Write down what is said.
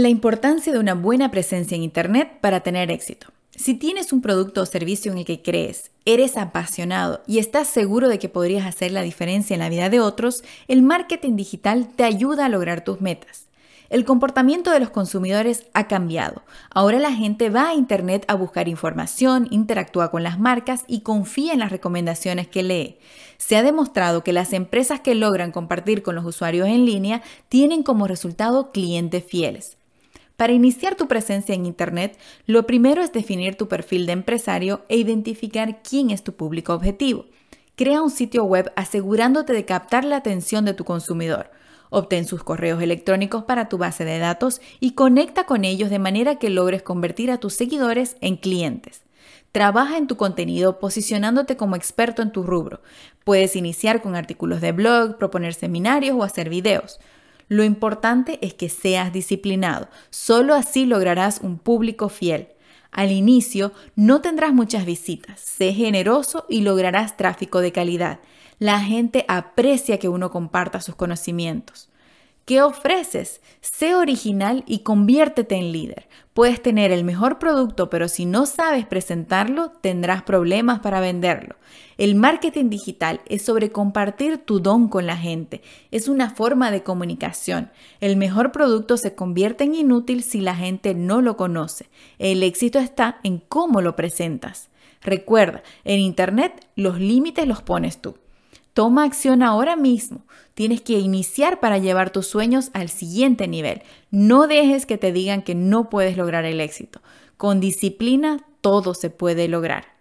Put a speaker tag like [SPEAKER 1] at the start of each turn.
[SPEAKER 1] La importancia de una buena presencia en Internet para tener éxito. Si tienes un producto o servicio en el que crees, eres apasionado y estás seguro de que podrías hacer la diferencia en la vida de otros, el marketing digital te ayuda a lograr tus metas. El comportamiento de los consumidores ha cambiado. Ahora la gente va a Internet a buscar información, interactúa con las marcas y confía en las recomendaciones que lee. Se ha demostrado que las empresas que logran compartir con los usuarios en línea tienen como resultado clientes fieles. Para iniciar tu presencia en Internet, lo primero es definir tu perfil de empresario e identificar quién es tu público objetivo. Crea un sitio web asegurándote de captar la atención de tu consumidor. Obtén sus correos electrónicos para tu base de datos y conecta con ellos de manera que logres convertir a tus seguidores en clientes. Trabaja en tu contenido posicionándote como experto en tu rubro. Puedes iniciar con artículos de blog, proponer seminarios o hacer videos. Lo importante es que seas disciplinado. Solo así lograrás un público fiel. Al inicio no tendrás muchas visitas. Sé generoso y lograrás tráfico de calidad. La gente aprecia que uno comparta sus conocimientos. ¿Qué ofreces? Sé original y conviértete en líder. Puedes tener el mejor producto, pero si no sabes presentarlo, tendrás problemas para venderlo. El marketing digital es sobre compartir tu don con la gente. Es una forma de comunicación. El mejor producto se convierte en inútil si la gente no lo conoce. El éxito está en cómo lo presentas. Recuerda, en Internet los límites los pones tú. Toma acción ahora mismo. Tienes que iniciar para llevar tus sueños al siguiente nivel. No dejes que te digan que no puedes lograr el éxito. Con disciplina todo se puede lograr.